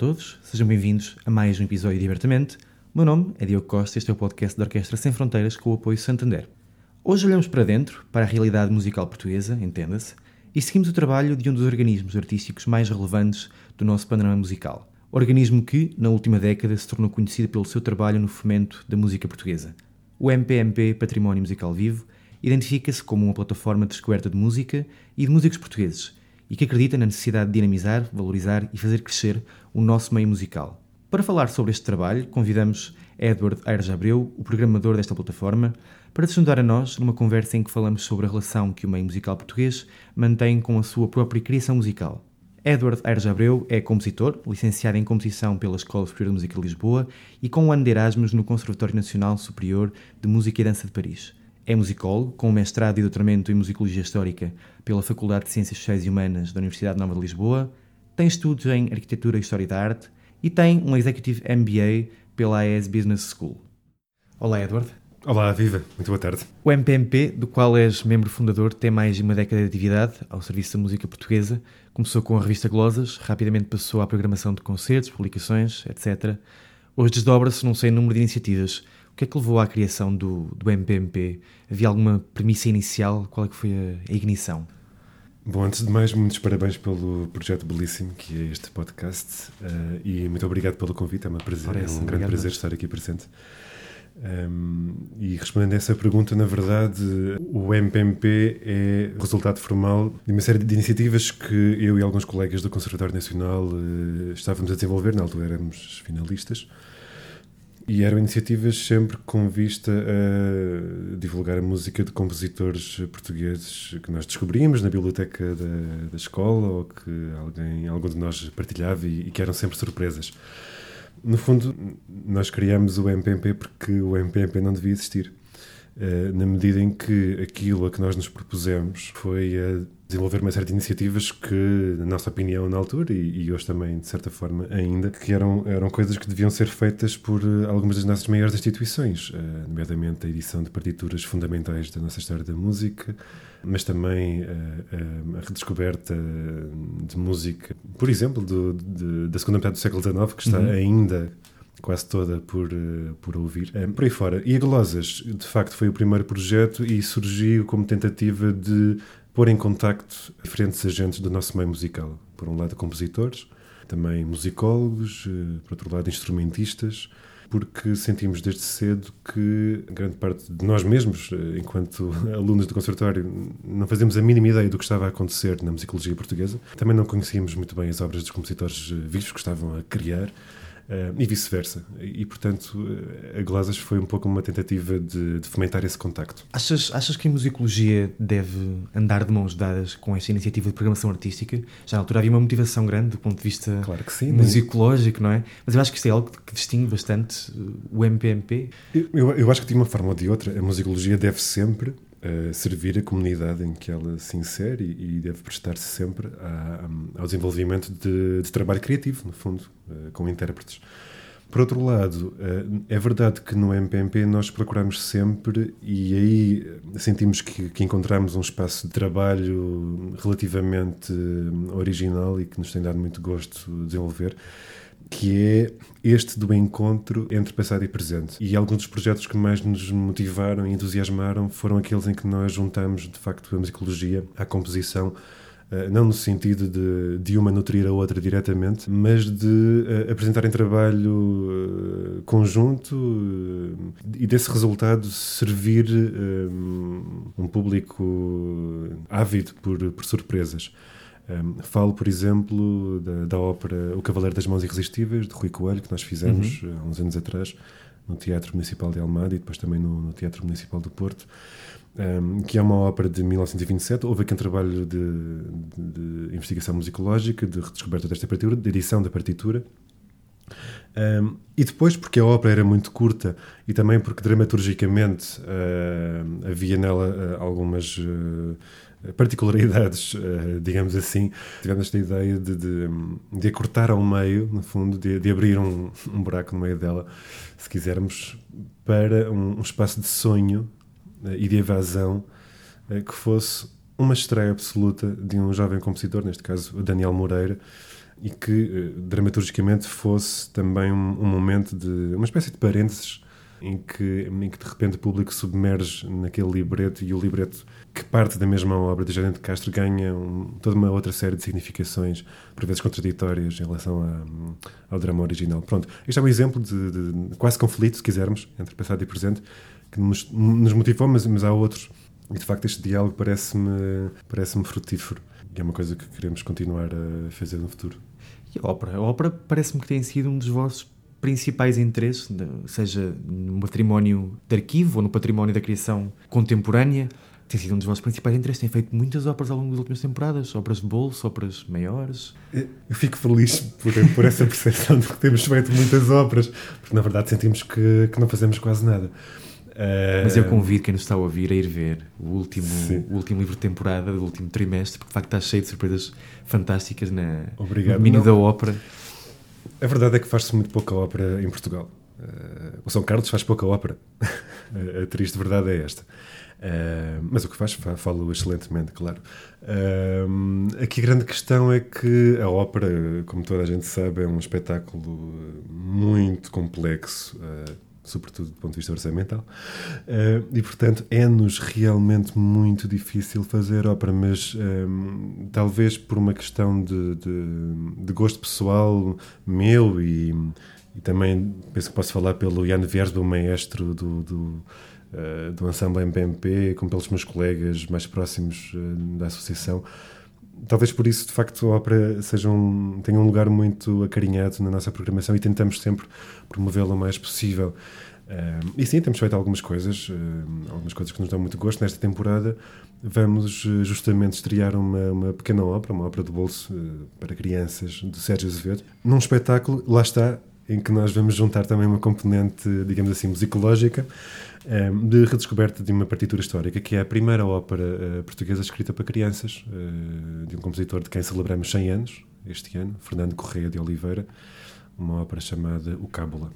Todos, sejam bem-vindos a mais um episódio de Abertamente. O meu nome é Diogo Costa, este é o podcast da Orquestra Sem Fronteiras com o apoio Santander. Hoje olhamos para dentro, para a realidade musical portuguesa, entenda-se, e seguimos o trabalho de um dos organismos artísticos mais relevantes do nosso panorama musical. Organismo que, na última década, se tornou conhecido pelo seu trabalho no fomento da música portuguesa. O MPMP Património Musical Vivo identifica-se como uma plataforma de descoberta de música e de músicos portugueses, e que acredita na necessidade de dinamizar, valorizar e fazer crescer o nosso meio musical. Para falar sobre este trabalho, convidamos Edward Aires Abreu, o programador desta plataforma, para se juntar a nós numa conversa em que falamos sobre a relação que o meio musical português mantém com a sua própria criação musical. Edward Aires Abreu é compositor, licenciado em composição pela Escola Superior de Música de Lisboa e com um ano de Erasmus no Conservatório Nacional Superior de Música e Dança de Paris. É musicólogo, com mestrado e doutoramento em Musicologia Histórica pela Faculdade de Ciências Sociais e Humanas da Universidade Nova de Lisboa, tem estudos em Arquitetura e História da Arte e tem um Executive MBA pela AES Business School. Olá, Edward. Olá, viva, muito boa tarde. O MPMP, do qual és membro fundador, tem mais de uma década de atividade ao serviço da música portuguesa. Começou com a revista Glosas, rapidamente passou à programação de concertos, publicações, etc. Hoje desdobra-se num sem número de iniciativas. O que é que levou à criação do, do MPMP? Havia alguma premissa inicial? Qual é que foi a, a ignição? Bom, antes de mais, muitos parabéns pelo projeto belíssimo que é este podcast uh, e muito obrigado pelo convite, é, uma prazer, Parece, é um grande prazer estar aqui presente. Um, e respondendo a essa pergunta, na verdade, o MPMP é resultado formal de uma série de iniciativas que eu e alguns colegas do Conservatório Nacional uh, estávamos a desenvolver, na altura éramos finalistas, e eram iniciativas sempre com vista a divulgar a música de compositores portugueses que nós descobrimos na biblioteca da, da escola ou que alguém, algum de nós partilhava e, e que eram sempre surpresas. No fundo, nós criamos o MPMP porque o MPMP não devia existir. Uh, na medida em que aquilo a que nós nos propusemos foi a desenvolver uma série de iniciativas que, na nossa opinião, na altura, e, e, hoje também, de certa forma, ainda, que eram, eram coisas que deviam ser feitas por uh, algumas das nossas maiores instituições, uh, nomeadamente a edição de partituras fundamentais da nossa história da música, mas também a redescoberta de música, por exemplo, do, de, da segunda metade do século XIX, que está uhum. ainda quase toda por, por ouvir, por aí fora. E a Glosas, de facto, foi o primeiro projeto e surgiu como tentativa de pôr em contacto diferentes agentes do nosso meio musical. Por um lado, compositores, também musicólogos, por outro lado, instrumentistas, porque sentimos desde cedo que grande parte de nós mesmos, enquanto alunos do conservatório, não fazíamos a mínima ideia do que estava a acontecer na musicologia portuguesa. Também não conhecíamos muito bem as obras dos compositores vivos que estavam a criar. Uh, e vice-versa. E, portanto, a Glazas foi um pouco uma tentativa de, de, fomentar esse contacto. Achas, achas que a musicologia deve andar de mãos dadas com esta iniciativa de programação artística? Já na altura havia uma motivação grande do ponto de vista claro que sim, musicológico, não é? Mas eu acho que isto é algo que distingue bastante o MPMP. Eu, eu, eu acho que de uma forma ou de outra, a musicologia deve sempre Uh, servir a comunidade em que ela se insere e, e deve prestar-se sempre a, a, ao desenvolvimento de, de, trabalho criativo, no fundo, uh, com intérpretes. Por outro lado, uh, é verdade que no MPMP nós procuramos sempre, e aí sentimos que, que encontramos um espaço de trabalho relativamente original e que nos tem dado muito gosto de desenvolver, que é este do encontro entre passado e presente. E alguns dos projetos que mais nos motivaram e entusiasmaram foram aqueles em que nós juntamos, de facto, a musicologia à composição, eh, não no sentido de, de uma nutrir a outra diretamente, mas de uh, apresentar em trabalho uh, conjunto e desse resultado servir um público ávido por, por surpresas. Um, falo, por exemplo, da, da, ópera O Cavaleiro das Mãos Irresistíveis, de Rui Coelho, que nós fizemos uhum. há uns anos atrás, no Teatro Municipal de Almada e depois também no, no Teatro Municipal do Porto, um, que é uma ópera de 1927. Houve aqui um trabalho de, de, de investigação musicológica, de redescoberta desta partitura, de edição da partitura. Um, e depois, porque a ópera era muito curta e também porque dramaturgicamente uh, havia nela uh, algumas uh, particularidades, digamos assim, tivemos esta ideia de, de, de ao meio, no fundo, de, de abrir um, um, buraco no meio dela, se quisermos, para um, um espaço de sonho e de evasão que fosse uma estreia absoluta de um jovem compositor, neste caso Daniel Moreira e que eh, dramaturgicamente fosse também um, um, momento de uma espécie de parênteses em que, em que de repente o público submerge naquele libreto e o libreto que parte da mesma obra de Gerente de Castro ganha um, toda uma outra série de significações, por vezes contraditórias em relação a, ao drama original. Pronto, este é um exemplo de, de, quase conflito, se quisermos, entre passado e presente, que nos, nos motivou, mas, mas há outros. E de facto este diálogo parece-me parece frutífero e é uma coisa que queremos continuar a fazer no futuro. E a ópera? A ópera parece-me que tem sido um dos vossos principais interesses, seja no património de arquivo ou no património da criação contemporânea. Tem sido um dos vossos principais interesses. Tem feito muitas óperas ao longo das últimas temporadas, óperas de bolso, óperas maiores. Eu fico feliz por, por essa percepção de que temos feito muitas óperas, porque na verdade sentimos que, que não fazemos quase nada. Mas eu convido quem nos está a ouvir a ir ver o último, o último livro de temporada, do último trimestre, porque de facto está cheio de surpresas fantásticas na, Obrigado. no domínio da ópera. A verdade é que faz-se muito pouca ópera em Portugal. Uh, o São Carlos faz pouca ópera. a triste verdade é esta. Uh, mas o que faz, falo excelentemente, claro. Uh, aqui a grande questão é que a ópera, como toda a gente sabe, é um espetáculo muito complexo. Uh, sobretudo do ponto de vista orçamental, e portanto é-nos realmente muito difícil fazer ópera, mas um, talvez por uma questão de, de, de gosto pessoal meu e, e, também penso que posso falar pelo Jan Viersbo, maestro do, do, uh, do ensemble MPMP, como pelos meus colegas mais próximos uh, da associação talvez por isso, de facto, a ópera seja um, tenha um lugar muito acarinhado na nossa programação e tentamos sempre promovê-la o mais possível. Uh, e sim, temos feito algumas coisas, uh, algumas coisas que nos dão muito gosto. Nesta temporada vamos justamente estrear uma, uma, pequena ópera, uma ópera de bolso para crianças, de Sérgio Azevedo, num espetáculo, lá está, em que nós vamos juntar também uma componente, digamos assim, musicológica, Ehm, de redescoberta de uma partitura histórica, que é a primeira ópera uh, portuguesa escrita para crianças, uh, de um compositor de quem celebramos 100 anos este ano, Fernando Correia de Oliveira, uma ópera chamada O Cábula.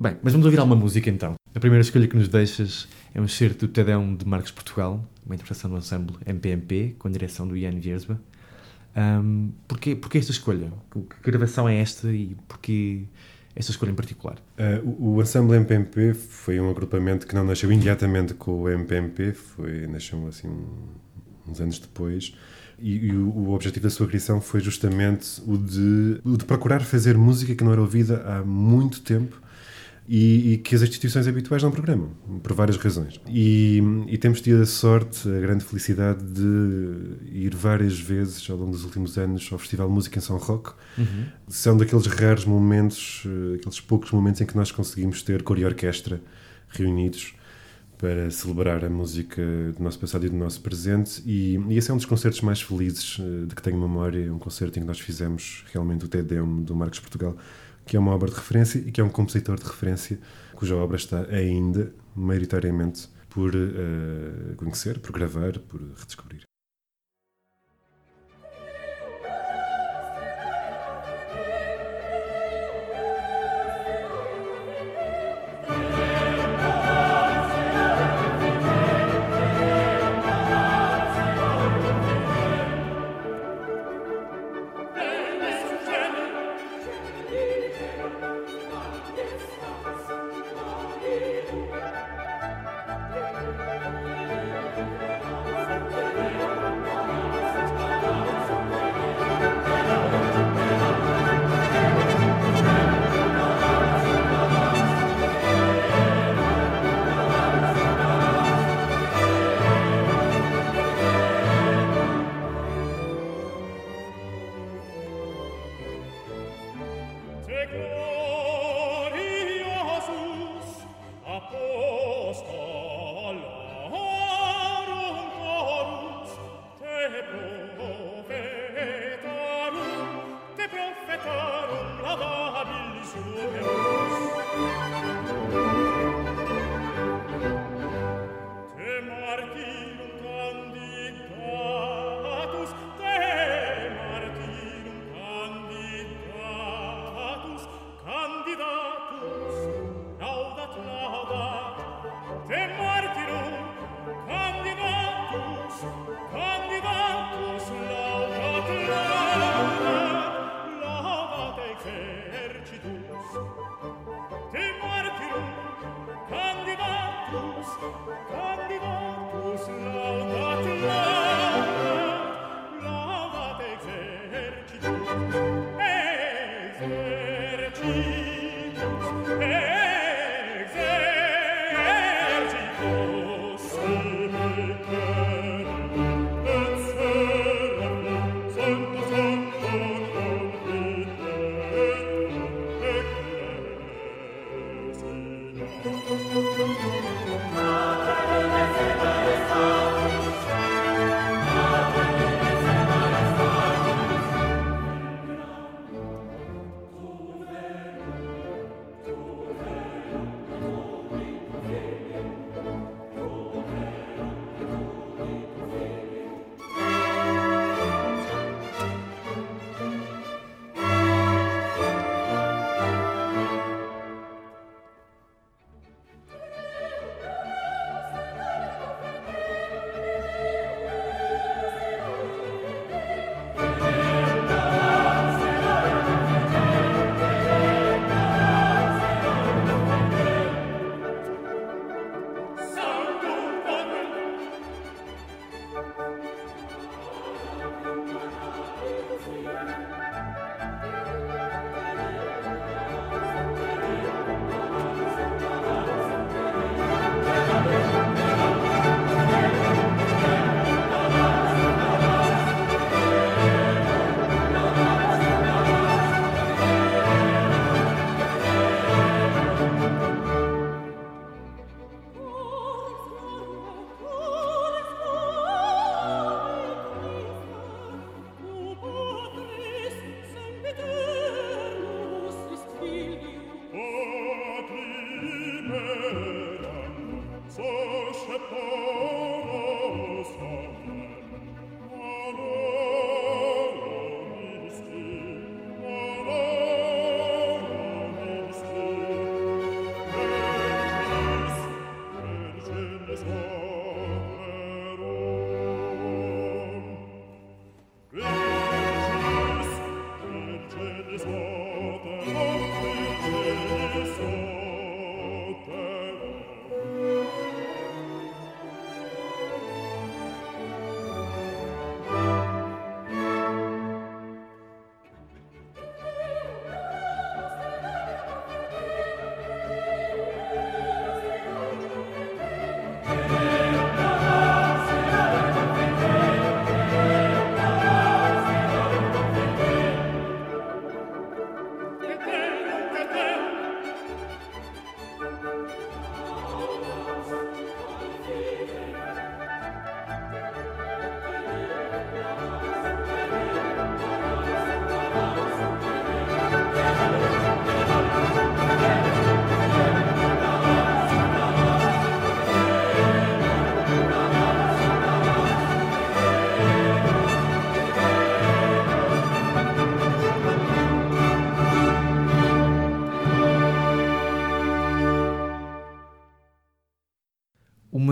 Bem, mas vamos ouvir alguma música então. A primeira escolha que nos deixas é um excerto do Tedeum de Marcos Portugal, uma interpretação do ensemble MPMP, com a direção do Ian Viersba. Um, porquê, porquê esta escolha? Que gravação é esta e porquê essa escolha em particular? Uh, o, o Ensemble MPMP foi um agrupamento que não nasceu imediatamente com o MPMP, foi, nasceu assim uns anos depois. E, e o, o, objetivo da sua criação foi justamente o de, o de procurar fazer música que não era ouvida há muito tempo e, e, que as instituições habituais não programam, por várias razões. E, e, temos tido a sorte, a grande felicidade de ir várias vezes ao longo dos últimos anos ao Festival de Música em São Roque. Uhum. São daqueles raros momentos, eh, aqueles poucos momentos em que nós conseguimos ter cor e orquestra reunidos para celebrar a música do nosso passado e do nosso presente. E, e esse é um dos concertos mais felizes eh, de que tenho memória, um concerto em que nós fizemos realmente o TEDEM do Marcos Portugal que é uma obra de referência e que é um compositor de referência cuja obra está ainda, maioritariamente, por uh, conhecer, por gravar, por redescobrir.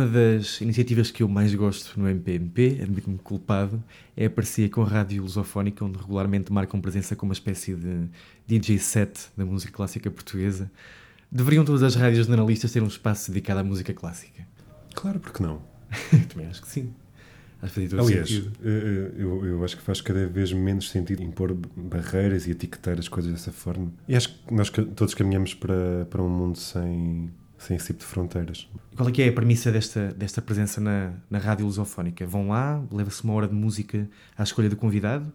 Das iniciativas que eu mais gosto no MPMP, admito-me culpado, é a parceria com a Rádio Lusofónica, onde regularmente marcam presença como uma espécie de DJ set da música clássica portuguesa. Deveriam todas as rádios jornalistas ter um espaço dedicado à música clássica? Claro, porque não? Também acho que sim. Acho que faz Aliás, sentido. eh, eu, eu acho que faz cada vez menos sentido impor barreiras e etiquetar as coisas dessa forma. E acho que nós todos caminhamos para, para um mundo sem, sem esse tipo de fronteiras. Qual é que é a premissa desta, desta presença na, na rádio lusofónica? Vão lá, leva-se uma hora de música à escolha do convidado?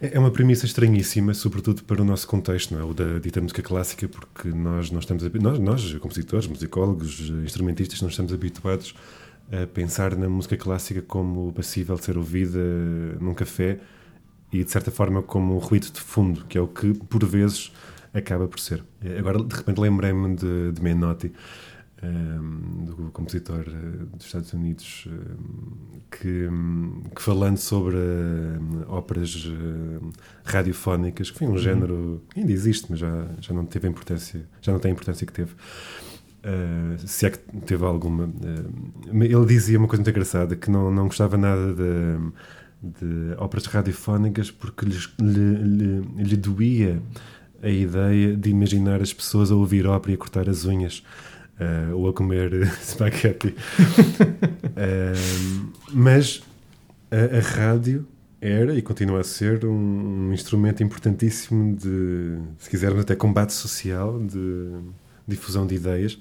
É é uma premissa estranhíssima, sobretudo para o nosso contexto, não é? O da dita música clássica, porque nós, nós estamos, nós, nós, compositores, musicólogos, instrumentistas, não estamos habituados a pensar na música clássica como passível de ser ouvida num café e, de certa forma, como um ruído de fundo, que é o que, por vezes, acaba por ser. Eh, Agora, de repente, lembrei-me de, de Menotti, ehm, do compositor eh, dos Estados Unidos, ehm, que, hum, que falando sobre hum, óperas hum, radiofónicas, que foi um género que ainda existe, mas já, já não teve importância, já não tem a importância que teve. Uh, se é que teve alguma. uh, ele dizia uma coisa muito engraçada: que não, não gostava nada de, de óperas radiofónicas porque lhes- lhe, lhe, lhe doía a ideia de imaginar as pessoas a ouvir ópera e a cortar as unhas uh, ou a comer spaghetti. uh, mas a, a, rádio era e continua a ser um, um, instrumento importantíssimo de, se quisermos, até combate social, de difusão de ideias.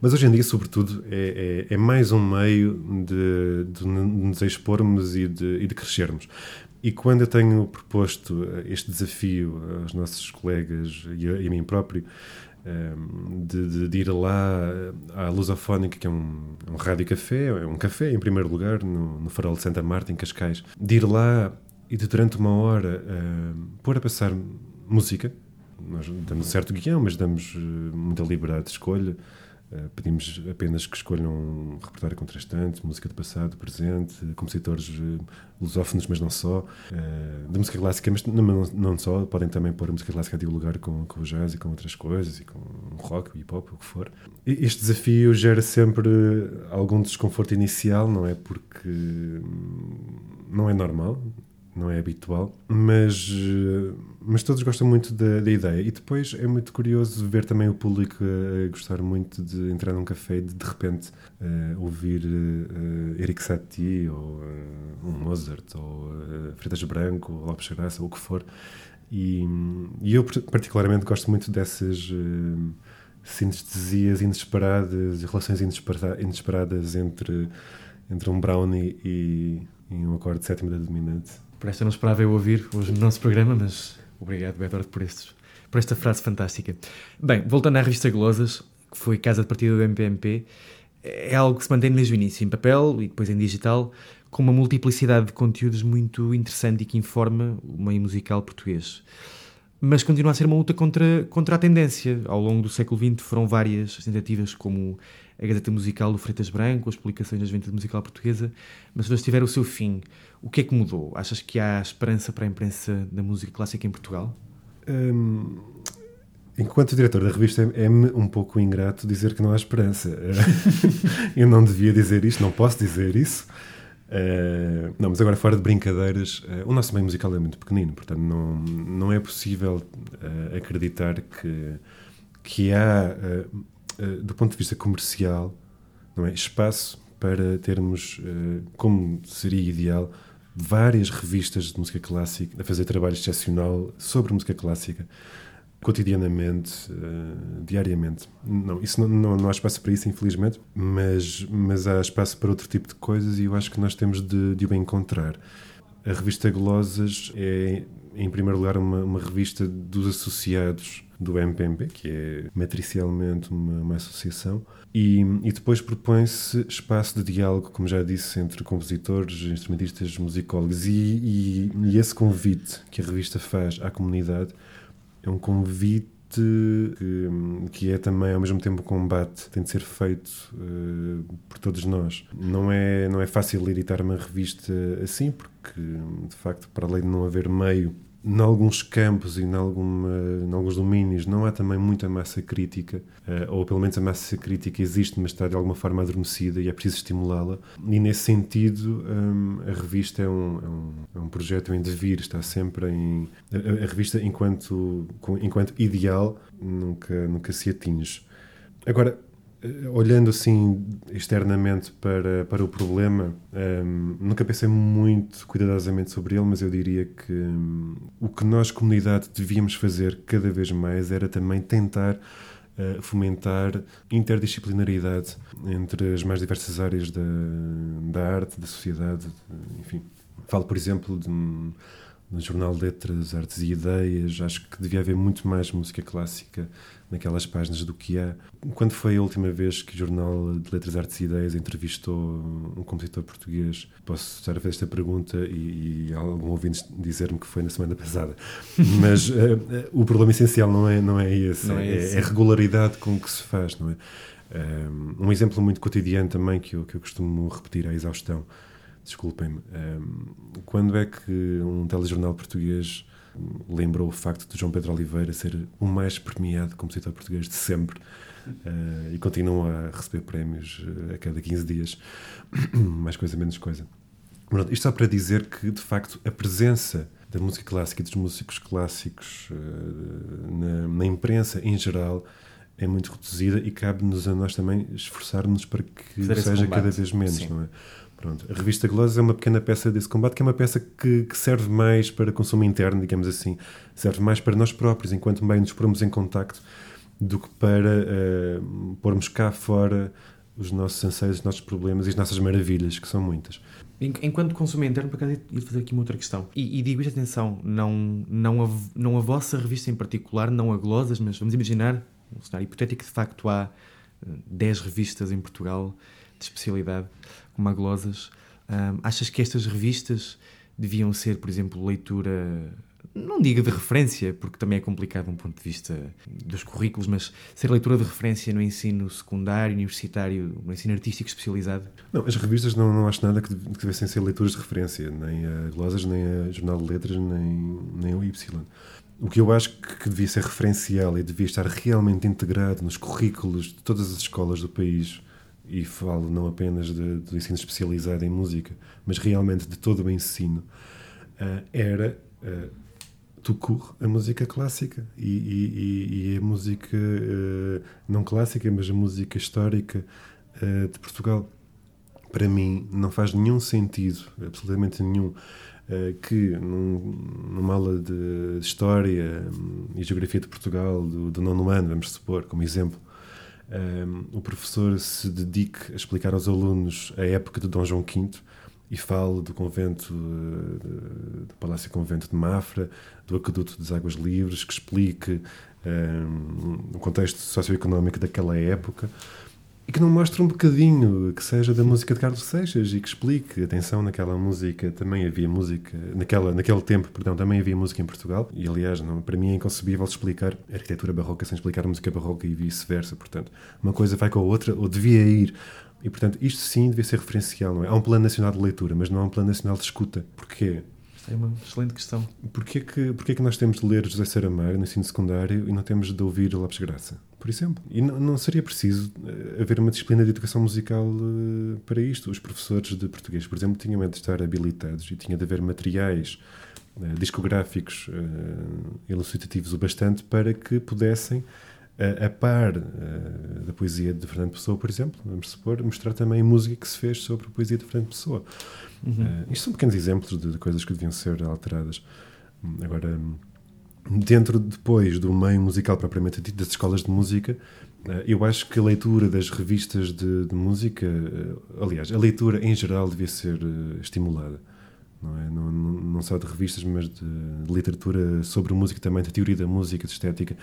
Mas hoje em dia, sobretudo, é, é, é mais um meio de, de, nos expormos e de, e de crescermos. E quando eu tenho proposto este desafio aos nossos colegas e a, e a mim próprio, ehm, de, de, de, ir lá à Lusofónica, que é um, um rádio café, é um café em primeiro lugar, no, no Farol de Santa Marta, em Cascais, de ir lá e de durante uma hora uh, pôr a passar música. Nós damos certo guião, mas damos muita liberdade de escolha. Uh, pedimos apenas que escolham um repertório contrastante, música do passado, presente, compositores uh, lusófonos, mas não só, uh, de música clássica, mas não, não, só, podem também pôr a música clássica a dialogar com, com o jazz e com outras coisas, e com rock, hip hop, o que for. Este desafio gera sempre algum desconforto inicial, não é? Porque hum, não é normal, não é habitual, mas, eh, mas todos gostam muito da, da, ideia. E depois é muito curioso ver também o público a, gostar muito de entrar num café e de, de repente uh, ouvir uh, Eric Satie ou uh, um Mozart ou uh, Freitas Branco ou Lopes Graça ou o que for. E, e, eu particularmente gosto muito dessas sinestesias inesperadas e relações inesperadas entre, entre um brownie e, e um acorde sétimo da dominante. Por esta não esperava eu ouvir hoje no nosso programa, mas obrigado, Bedord, por, estes, por esta frase fantástica. Bem, voltando à revista Glosas, que foi casa de partida do MPMP, é algo que se mantém desde o início, em papel e depois em digital, com uma multiplicidade de conteúdos muito interessante e que informa o meio musical português. Mas continua a ser uma luta contra, contra a tendência. Ao longo do século XX foram várias tentativas, como a Gazeta Musical do Freitas Branco, as publicações da Juventude Musical Portuguesa, mas todas tiveram o seu fim. O que é que mudou? Achas que há esperança para a imprensa da música clássica em Portugal? Hum, enquanto diretor da revista, é-me um pouco ingrato dizer que não há esperança. Eu não devia dizer isto, não posso dizer isso. Uh, não, mas agora fora de brincadeiras, uh, o nosso meio musical é muito pequenino, portanto não, não é possível uh, acreditar que, que há eh, do ponto de vista comercial, não é? espaço para termos, uh, como seria ideal, várias revistas de música clássica a fazer trabalho excepcional sobre música clássica, cotidianamente, uh, diariamente. Não, isso não, não, não, há espaço para isso, infelizmente, mas, mas há espaço para outro tipo de coisas e eu acho que nós temos de, de o encontrar. A revista Glosas é, em primeiro lugar, uma, uma revista dos associados do MPMP, que é matricialmente uma, uma associação, e, e depois propõe-se espaço de diálogo, como já disse, entre compositores, instrumentistas, musicólogos, e, e, e esse convite que a revista faz à comunidade é um convite que, é também ao mesmo tempo um combate tem de ser feito uh, por todos nós. Não é não é fácil editar uma revista assim porque de facto para além de não haver meio em alguns campos e em, alguns domínios não há também muita massa crítica, uh, ou pelo menos a massa crítica existe, mas está de alguma forma adormecida e é preciso estimulá-la. E nesse sentido, um, a revista é um, é um, é um, projeto em devir, está sempre em. A, revista, enquanto, enquanto ideal, nunca, nunca se atinge. Agora, eh, olhando assim externamente para, para o problema, um, ehm, nunca pensei muito cuidadosamente sobre ele, mas eu diria que um, o que nós, comunidade, devíamos fazer cada vez mais era também tentar uh, fomentar interdisciplinaridade entre as mais diversas áreas da, da arte, da sociedade, enfim. Falo, por exemplo, de um, no Jornal Letras, Artes e Ideias. Acho que devia haver muito mais música clássica naquelas páginas do que há. Quando foi a última vez que o Jornal de Letras, Artes e Ideias entrevistou um compositor português? Posso estar a fazer esta pergunta e, e algum ouvinte dizer-me que foi na semana passada. Mas uh, o problema essencial não é, não é esse, não é, é, esse. é, a regularidade com que se faz, não é? Um, um exemplo muito cotidiano também que eu, que eu costumo repetir à exaustão desculpem-me, um, ehm, quando é que um telejornal português lembrou o facto de João Pedro Oliveira ser o mais premiado compositor português de sempre uh, e continua a receber prémios eh, a cada 15 dias, mais coisa, menos coisa. Pronto, isto só para dizer que, de facto, a presença da música clássica e dos músicos clássicos uh, na, na imprensa em geral é muito reduzida e cabe-nos a nós também esforçar-nos para que seja combate. cada vez menos, Sim. não é? Pronto. A revista Glosas é uma pequena peça desse combate, que é uma peça que, que serve mais para consumo interno, digamos assim. Serve mais para nós próprios, enquanto meio nos pormos em contacto, do que para eh, pormos cá fora os nossos anseios, os nossos problemas e as nossas maravilhas, que são muitas. En- Enquanto consumo interno, por acaso, ia fazer aqui uma outra questão. E, e digo isto, atenção, não, não, a, não a vossa revista em particular, não a Glosas, mas vamos imaginar, um cenário hipotético, de facto há eh, 10 revistas em Portugal de especialidade, como a Glosas. Ahm, achas que estas revistas deviam ser, por exemplo, leitura, não diga de referência, porque também é complicado um ponto de vista dos currículos, mas ser leitura de referência no ensino secundário, universitário, no ensino artístico especializado? Não, as revistas não, não acho nada que, deve- que devessem ser leituras de referência, nem a Glosas, nem a Jornal de Letras, nem, nem o Y. O que eu acho que devia ser referencial e devia estar realmente integrado nos currículos de todas as escolas do país, e falo não apenas de- do ensino especializado em música, mas realmente de todo o ensino, ah, era court, a música clássica. E, e- e- a música ah, não clássica, mas a música histórica ah, de Portugal para mim não faz nenhum sentido, absolutamente nenhum, que num- numa aula de História hum, e Geografia de Portugal do, do nono ano, vamos supor, como exemplo, hum, o professor se dedique a explicar aos alunos a época de Dom João V e fale do convento, eh, do Palácio Convento de Mafra, do Aqueduto das Águas Livres, que explique hum, o contexto socioeconómico daquela época e que não mostre um bocadinho que seja da música de Carlos Seixas e que explique, atenção, naquela música também havia música, naquela, naquele tempo, perdão, também havia música em Portugal e aliás, não, para mim é inconcebível explicar arquitetura barroca sem explicar música barroca e vice-versa, portanto, uma coisa vai com a outra, ou devia ir e portanto, isto sim devia ser referencial, não é? Há um plano nacional de leitura, mas não há um plano nacional de escuta. Porquê? É uma excelente questão. Porquê que, porquê que nós temos de ler José Saramago no ensino secundário e não temos de ouvir Lopes Graça, por exemplo? E não, não seria preciso eh, haver uma disciplina de educação musical eh, para isto. Os professores de português, por exemplo, tinham de estar habilitados e tinha de haver materiais eh, discográficos eh, elucidativos o bastante para que pudessem, eh, a par eh, da poesia de Fernando Pessoa, por exemplo, vamos supor, mostrar também música que se fez sobre a poesia de Fernando Pessoa. Eh, isto são pequenos exemplos de, de coisas que deviam ser alteradas. Hum, Agora, hum, dentro depois do meio musical propriamente dito, das escolas de música, eh, eu acho que a leitura das revistas de, de música, eh, aliás, a leitura em geral devia ser estimulada. Não, é? não, não, só de revistas, mas de, literatura sobre música também, de teoria da música, de estética.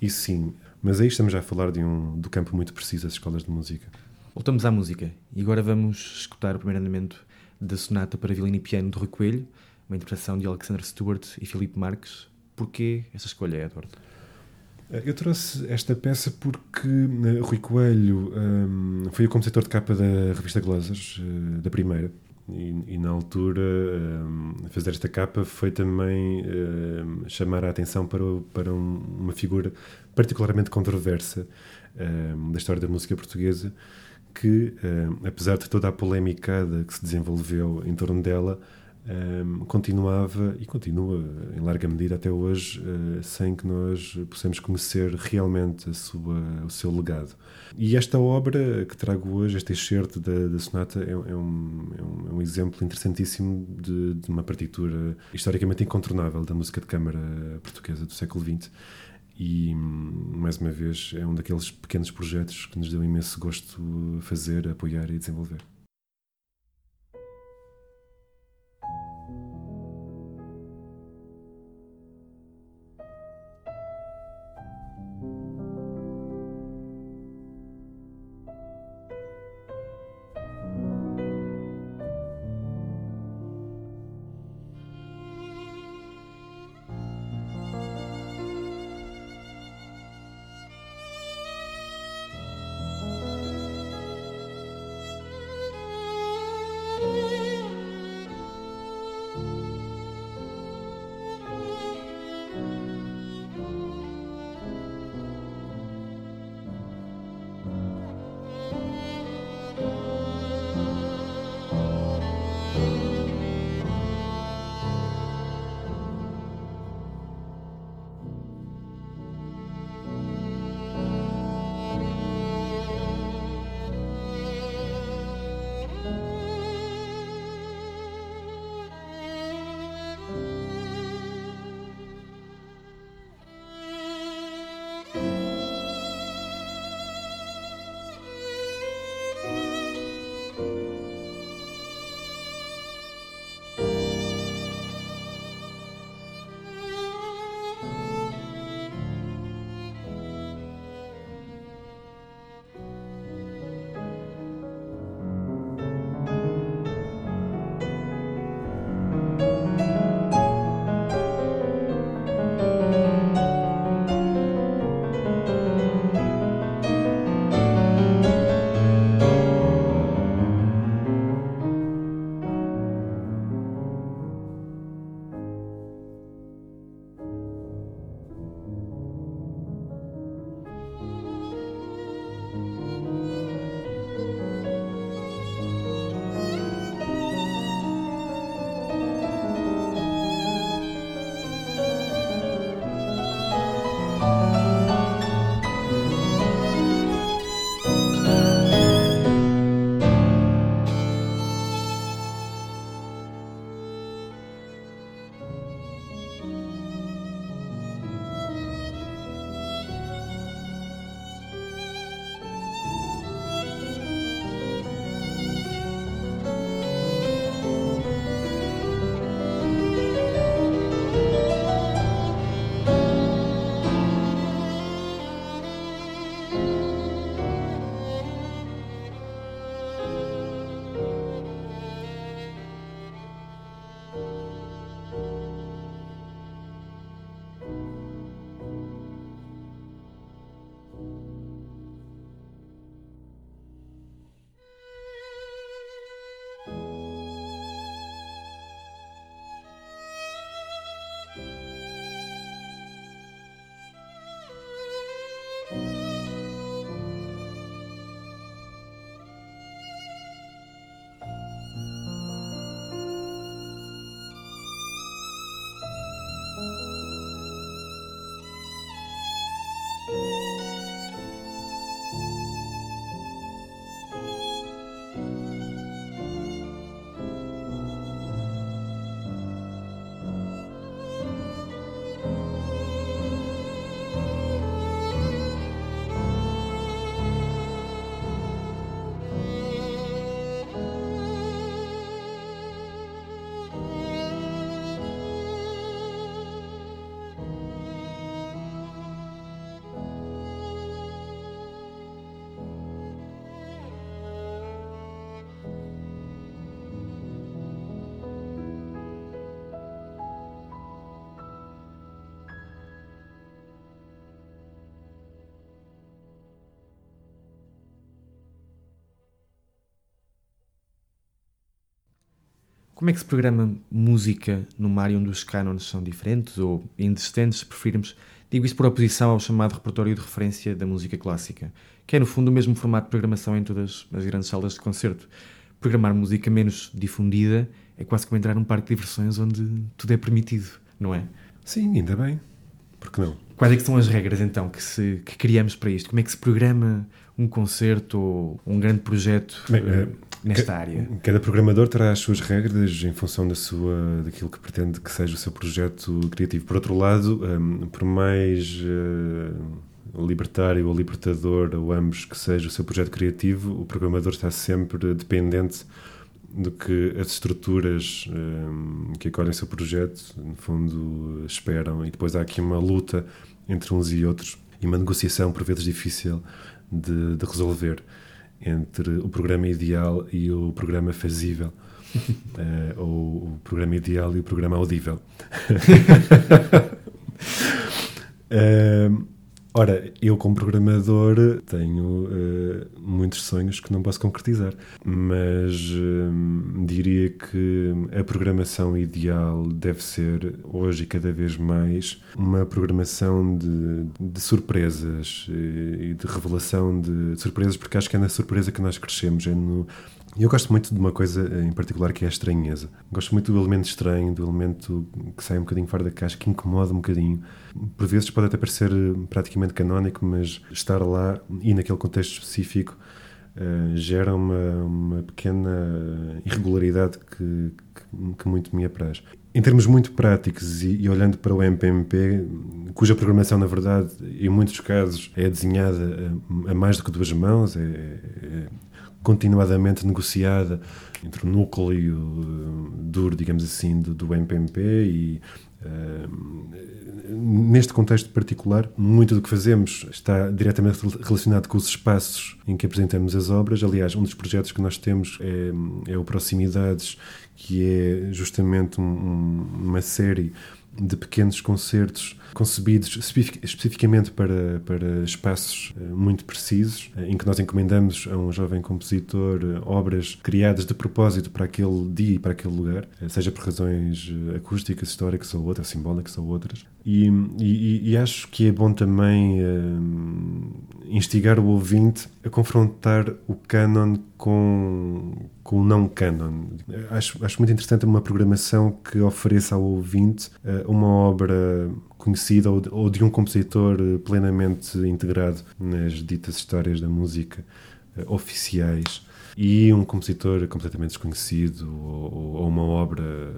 Isso sim. Mas aí estamos já a falar de um, do campo muito preciso das escolas de música. Voltamos à música e agora vamos escutar o primeiro andamento da sonata para violino e piano do Rui Coelho, uma interpretação de Alexander Stewart e Filipe Marques. Porquê essa escolha, Eduardo? Eh, Eu trouxe esta peça porque eh, Rui Coelho hum, foi o compositor de capa da revista Glosas, eh, da primeira, e, e na altura hum, fazer esta capa foi também hum, chamar a atenção para, para um- uma figura particularmente controversa da história da música portuguesa, que hum, apesar de toda a polémicada que se desenvolveu em torno dela, hum, continuava e continua em larga medida até hoje eh, sem que nós possamos conhecer realmente sua, o seu legado. E esta obra que trago hoje, este excerto da, da sonata, é, é um, é um- é um exemplo interessantíssimo de, de uma partitura historicamente incontornável da música de câmara portuguesa do século XX. E, mais uma vez, é um daqueles pequenos projetos que nos deu imenso gosto fazer, apoiar e desenvolver. Como é que se programa música numa área onde os cânones são diferentes ou inexistentes, se preferirmos? Digo isso por oposição ao chamado repertório de referência da música clássica, que é no fundo o mesmo formato de programação em todas as grandes salas de concerto. Programar música menos difundida é quase como entrar num parque de diversões onde tudo é permitido, não é? Sim, ainda bem. Por que não? Quais é que são as regras então que, se, que criamos para isto? Como é que se programa um concerto ou um grande projeto Bem, eh, nesta ca- área? Cada programador terá as suas regras em função da sua, daquilo que pretende que seja o seu projeto criativo. Por outro lado, hum, por mais eh, libertário ou libertador, ou ambos que seja o seu projeto criativo, o programador está sempre dependente do que as estruturas hum, que acolhem o seu projeto, no fundo, esperam. E depois há aqui uma luta entre uns e outros e uma negociação, por vezes, difícil de, de resolver entre o programa ideal e o programa fazível. Eh, ou o programa ideal e o programa audível. Eh, ora, eu como programador tenho eh, muitos sonhos que não posso concretizar, mas eh, diria que a programação ideal deve ser, hoje e cada vez mais, uma programação de, de surpresas eh, e de revelação de surpresas, porque acho que é na surpresa que nós crescemos, é no, eu gosto muito de uma coisa em particular que é a estranheza. Gosto muito do elemento estranho, do elemento que sai um bocadinho fora da caixa, que incomoda um bocadinho. Por vezes pode até parecer eh, praticamente canónico, mas estar lá e naquele contexto específico eh, gera uma, uma pequena irregularidade que, que, que muito me apraz. Em termos muito práticos e, e olhando para o MPMP, cuja programação, na verdade, em muitos casos é desenhada a, a mais do que duas mãos, é, é continuadamente negociada entre o núcleo eh, duro, digamos assim, do, do MPMP e eh, neste contexto particular, muito do que fazemos está diretamente relacionado com os espaços em que apresentamos as obras. Aliás, um dos projetos que nós temos é, é o Proximidades, que é justamente um- um- uma série de pequenos concertos concebidos especific- especificamente para, para espaços eh, muito precisos, eh, em que nós encomendamos a um jovem compositor eh, obras criadas de propósito para aquele dia e para aquele lugar, seja por razões acústicas, históricas ou outras, simbólicas ou outras. E, e- e acho que é bom também eh, instigar o ouvinte a confrontar o canon com, com o não canon. Acho, acho muito interessante uma programação que ofereça ao ouvinte eh, uma obra conhecida ou de, ou de um compositor eh, plenamente integrado nas ditas histórias da música eh, oficiais e um compositor completamente desconhecido ou, ou- uma obra eh,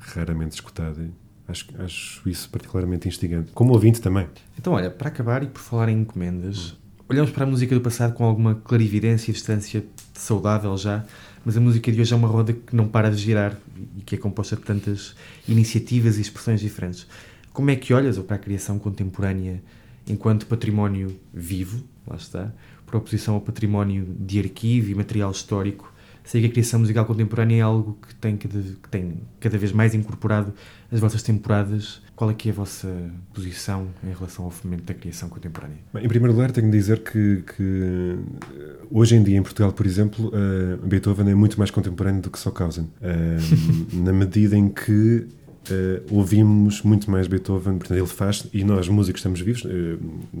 raramente escutada. Acho, acho isso particularmente instigante. Como ouvinte também. Então, olha, para acabar e por falar em encomendas, olhamos para a música do passado com alguma clarividência e distância saudável já, mas a música de hoje é uma roda que não para de girar e que é composta de tantas iniciativas e expressões diferentes. Como é que olhas para a criação contemporânea enquanto património vivo, lá está, por oposição ao património de arquivo e material histórico? Sei que a criação musical contemporânea é algo que tem cada, que tem cada vez mais incorporado as vossas temporadas. Qual é que é a vossa posição em relação ao fomento da criação contemporânea? Bem, Em primeiro lugar, tenho de dizer que, que, eh, hoje em dia em Portugal, por exemplo, eh, Beethoven é muito mais contemporâneo do que Stockhausen. Eh, na medida em que eh, ouvimos muito mais Beethoven, portanto, ele faz, e nós, músicos, estamos vivos, eh,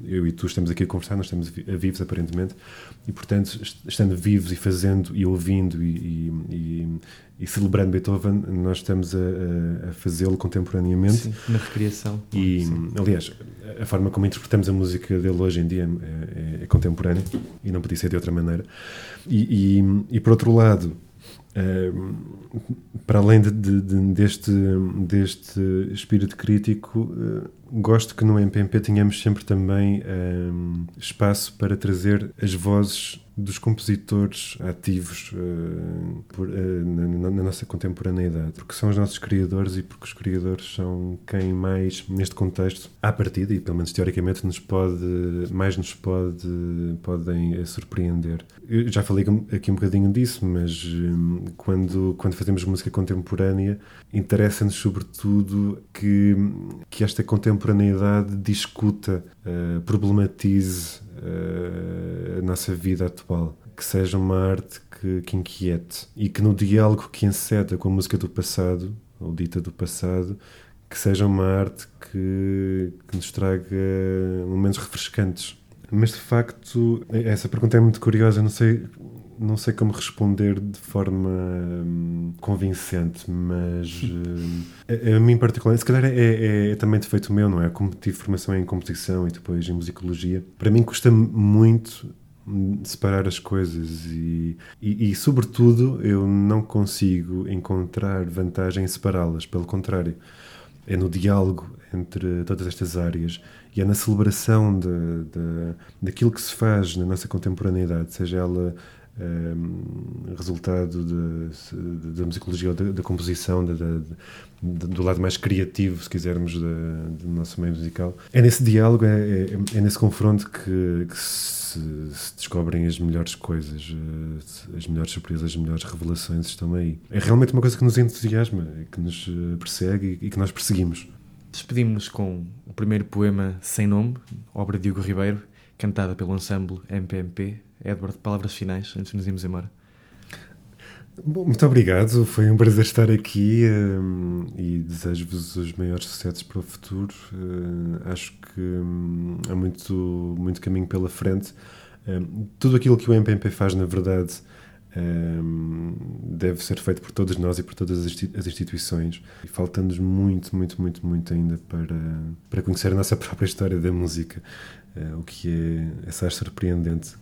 eu e tu estamos aqui a conversar, nós estamos vi- vivos aparentemente, e portanto, est- estando vivos e fazendo e ouvindo e, e- e- celebrando Beethoven, nós estamos a, a- a fazê-lo contemporaneamente. Sim, na recriação. E, Sim. aliás, a forma como interpretamos a música dele hoje em dia é, é- é contemporânea e não podia ser de outra maneira. E, e- e, por outro lado, para além de- de- de- deste, deste espírito crítico, eh, gosto que no MPMP tenhamos sempre também eh, espaço para trazer as vozes dos compositores ativos eh, por- eh, na, na- nossa contemporaneidade, porque são os nossos criadores e porque os criadores são quem mais, neste contexto, à partida, e pelo menos teoricamente, nos pode, mais nos pode, podem eh, surpreender. Eu já falei aqui um bocadinho disso, mas hum, quando, quando fazemos música contemporânea, interessa-nos sobretudo que, que esta contemporaneidade discuta, eh, problematize eh, a nossa vida atual. que seja uma arte que, que inquiete e que no diálogo que enceta com a música do passado, ou dita do passado, que seja uma arte que, que nos traga momentos refrescantes. Mas de facto, essa pergunta é muito curiosa. Não sei, não sei como responder de forma hum, convincente, mas hum, a, a, mim, particularmente, se calhar é, é, é, também defeito meu, não é? Como tive formação em composição e depois em musicologia, para mim custa muito separar as coisas e, e, e, sobretudo, eu não consigo encontrar vantagem em separá-las, pelo contrário, é no diálogo entre todas estas áreas e é na celebração de, de, daquilo que se faz na nossa contemporaneidade, seja ela um, resultado da musicologia ou da, composição, do lado mais criativo, se quisermos, do nosso meio musical. É nesse diálogo, é, é, é nesse confronto que, que se, se, descobrem as melhores coisas, eh, as melhores surpresas, as melhores revelações estão aí. É realmente uma coisa que nos entusiasma, que nos eh, persegue e que nós perseguimos. Despedimos-nos com o primeiro poema Sem Nome, obra de Hugo Ribeiro, cantada pelo ensemble MPMP. Edward, palavras finais antes de nos irmos embora. Bom, muito obrigado, foi um prazer estar aqui um, e desejo-vos os maiores sucessos para o futuro. Uh, acho que um, há muito, muito caminho pela frente. Um, tudo aquilo que o MPMP faz, na verdade, deve ser feito por todos nós e por todas as instituições. E falta-nos muito, muito, muito, muito ainda para, para conhecer a nossa própria história da música, uh, o que é essa surpreendente.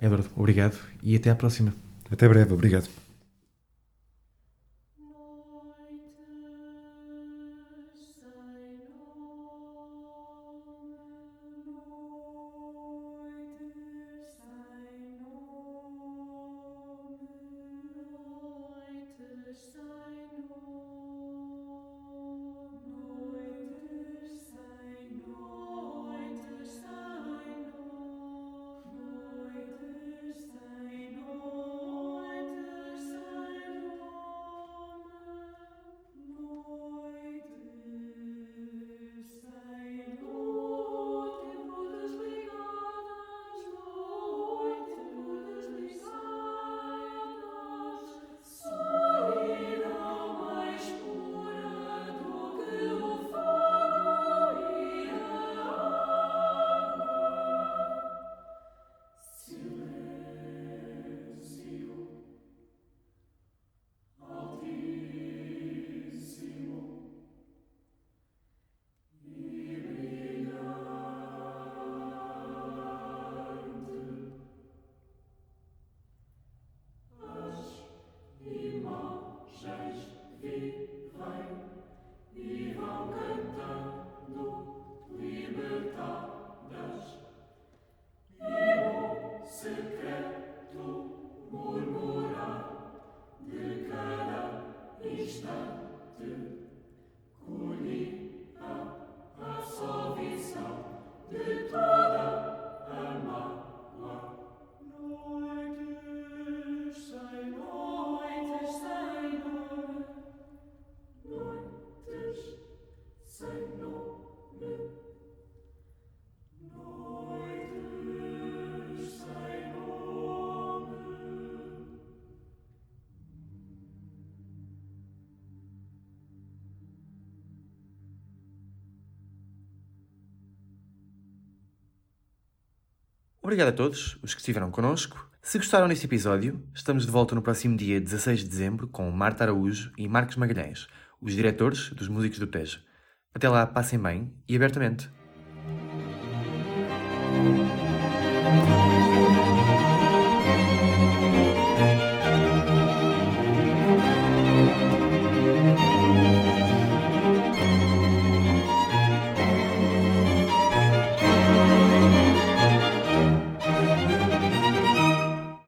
Edward, obrigado e até à próxima. Até breve, obrigado. Obrigado a todos os que estiveram connosco. Se gostaram deste episódio, estamos de volta no próximo dia 16 de dezembro com Marta Araújo e Marcos Magalhães, os diretores dos Músicos do Tejo. Até lá, passem bem e abertamente.